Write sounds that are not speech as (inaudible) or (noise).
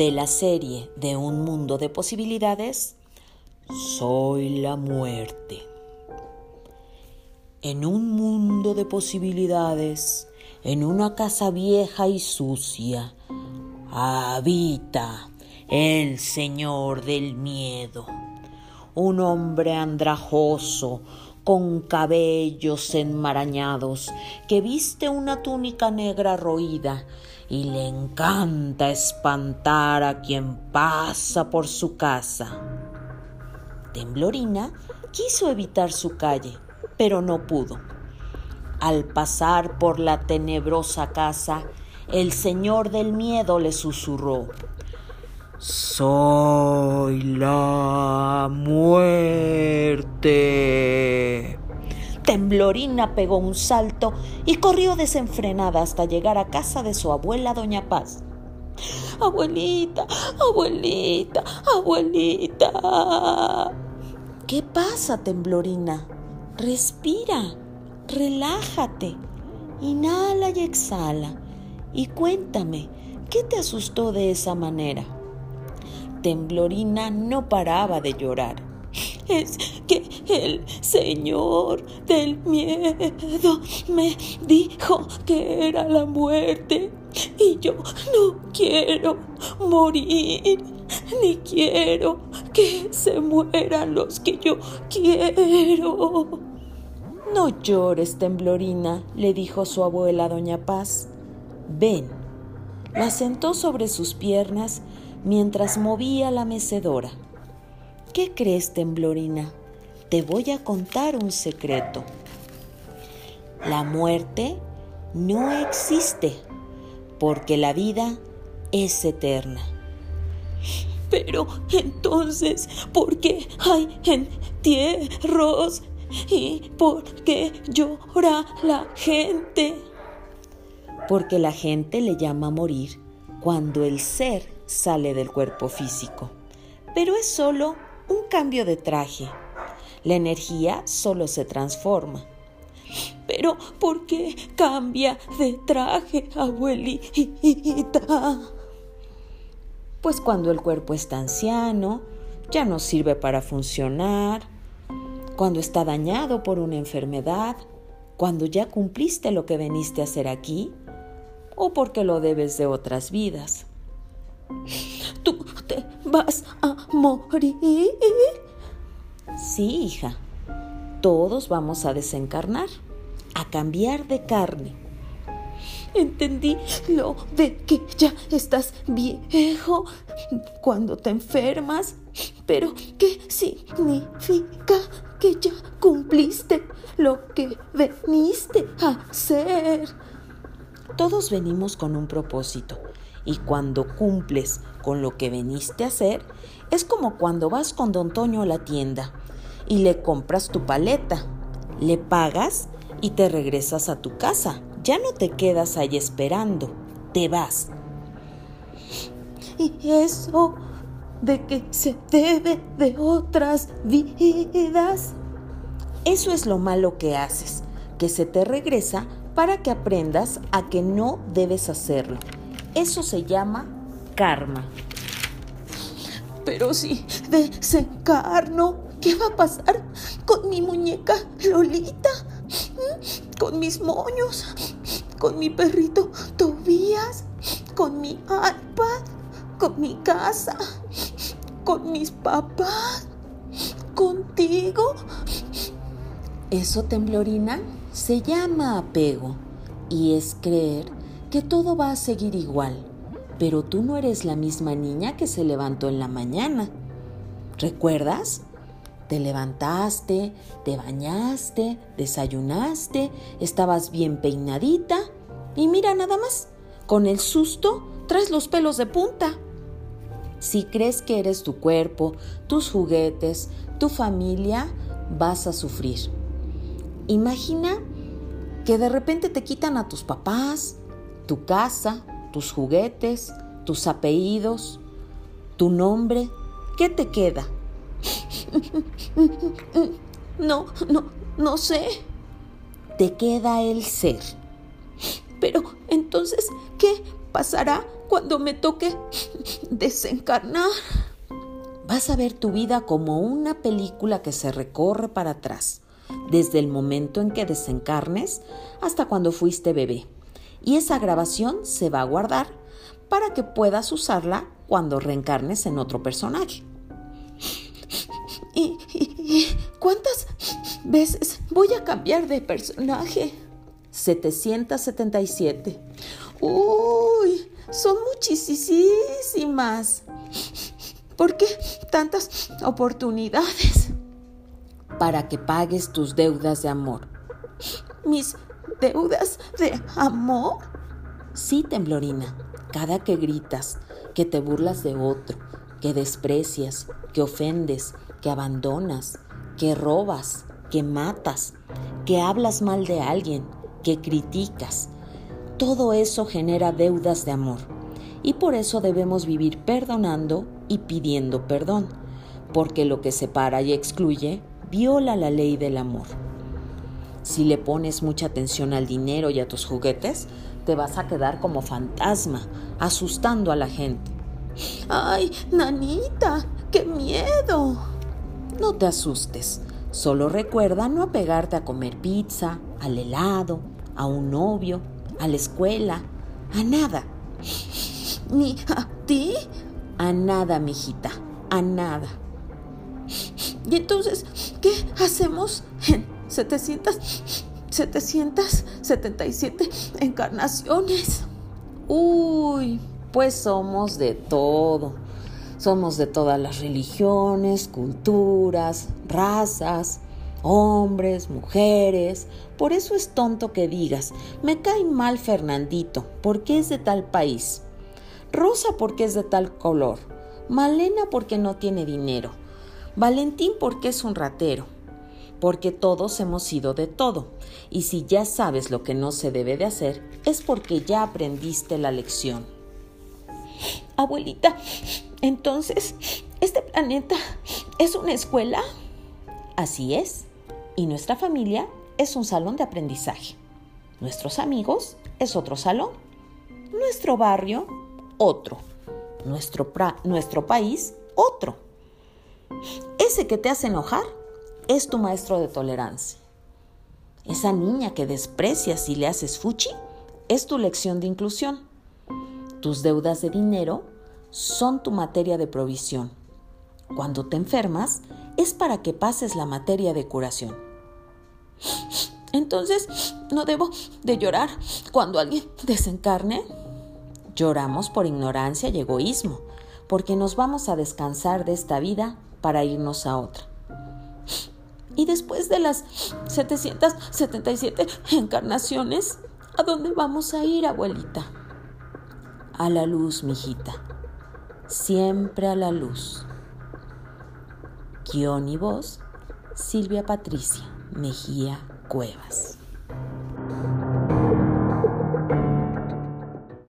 de la serie de Un Mundo de Posibilidades, Soy la muerte. En un mundo de posibilidades, en una casa vieja y sucia, habita el Señor del Miedo, un hombre andrajoso, con cabellos enmarañados, que viste una túnica negra roída y le encanta espantar a quien pasa por su casa. Temblorina quiso evitar su calle, pero no pudo. Al pasar por la tenebrosa casa, el señor del miedo le susurró, Soy la muerte. Temblorina pegó un salto y corrió desenfrenada hasta llegar a casa de su abuela Doña Paz. Abuelita, abuelita, abuelita. ¿Qué pasa, Temblorina? Respira, relájate, inhala y exhala y cuéntame, ¿qué te asustó de esa manera? Temblorina no paraba de llorar es que el Señor del miedo me dijo que era la muerte y yo no quiero morir, ni quiero que se mueran los que yo quiero. No llores, temblorina, le dijo su abuela doña Paz. Ven. La sentó sobre sus piernas mientras movía la mecedora. ¿Qué crees, temblorina? Te voy a contar un secreto. La muerte no existe porque la vida es eterna. Pero entonces, ¿por qué hay entierros? ¿Y por qué llora la gente? Porque la gente le llama morir cuando el ser sale del cuerpo físico. Pero es solo un cambio de traje. La energía solo se transforma. Pero ¿por qué cambia de traje, abuelita? Pues cuando el cuerpo está anciano, ya no sirve para funcionar, cuando está dañado por una enfermedad, cuando ya cumpliste lo que veniste a hacer aquí, o porque lo debes de otras vidas. Tú te vas a morir. Sí, hija, todos vamos a desencarnar, a cambiar de carne. Entendí lo de que ya estás viejo cuando te enfermas, pero ¿qué significa que ya cumpliste lo que veniste a hacer? Todos venimos con un propósito y cuando cumples con lo que veniste a hacer, es como cuando vas con don Toño a la tienda y le compras tu paleta, le pagas y te regresas a tu casa. Ya no te quedas ahí esperando, te vas. Y eso de que se debe de otras vidas. Eso es lo malo que haces, que se te regresa para que aprendas a que no debes hacerlo. Eso se llama karma. Pero si desencarno, ¿qué va a pasar con mi muñeca Lolita? ¿Con mis moños? ¿Con mi perrito Tobías? ¿Con mi iPad? ¿Con mi casa? ¿Con mis papás? ¿Contigo? Eso, temblorina, se llama apego y es creer que todo va a seguir igual, pero tú no eres la misma niña que se levantó en la mañana. ¿Recuerdas? Te levantaste, te bañaste, desayunaste, estabas bien peinadita y mira nada más, con el susto traes los pelos de punta. Si crees que eres tu cuerpo, tus juguetes, tu familia, vas a sufrir. Imagina que de repente te quitan a tus papás, tu casa, tus juguetes, tus apellidos, tu nombre. ¿Qué te queda? (laughs) No, no, no sé. Te queda el ser. Pero entonces, ¿qué pasará cuando me toque desencarnar, vas a ver tu vida como una película que se recorre para atrás, desde el momento en que desencarnes hasta cuando fuiste bebé. Y esa grabación se va a guardar para que puedas usarla cuando reencarnes en otro personaje. ¿Y, cuántas veces voy a cambiar de personaje? 777. Uy, son muchísimas. ¿Por qué tantas oportunidades? Para que pagues tus deudas de amor. ¿Mis deudas de amor? Sí, temblorina. Cada que gritas, que te burlas de otro, que desprecias, que ofendes, que abandonas, que robas, que matas, que hablas mal de alguien, que criticas, todo eso genera deudas de amor. Y por eso debemos vivir perdonando y pidiendo perdón, porque lo que separa y excluye viola la ley del amor. Si le pones mucha atención al dinero y a tus juguetes, te vas a quedar como fantasma, asustando a la gente. ¡Ay, nanita! ¡Qué miedo! No te asustes, solo recuerda no apegarte a comer pizza, al helado, a un novio, a la escuela, a nada. ¿Ni a ti? A nada, mijita, a nada. ¿Y entonces qué hacemos 700, 777 encarnaciones? Uy, pues somos de todo. Somos de todas las religiones, culturas, razas, hombres, mujeres. Por eso es tonto que digas, me cae mal Fernandito, porque es de tal país. Rosa porque es de tal color, Malena porque no tiene dinero, Valentín porque es un ratero, porque todos hemos sido de todo, y si ya sabes lo que no se debe de hacer, es porque ya aprendiste la lección. Abuelita, entonces, ¿este planeta es una escuela? Así es, y nuestra familia es un salón de aprendizaje. Nuestros amigos es otro salón. Nuestro barrio otro. Nuestro, nuestro país, otro. Ese que te hace enojar es tu maestro de tolerancia. Esa niña que desprecias y le haces fuchi es tu lección de inclusión. Tus deudas de dinero son tu materia de provisión. Cuando te enfermas es para que pases la materia de curación. Entonces, ¿no debo de llorar cuando alguien desencarne? Lloramos por ignorancia y egoísmo, porque nos vamos a descansar de esta vida para irnos a otra. Y después de las 777 encarnaciones, ¿a dónde vamos a ir, abuelita? A la luz, mijita. Siempre a la luz. Guión y voz, Silvia Patricia Mejía Cuevas.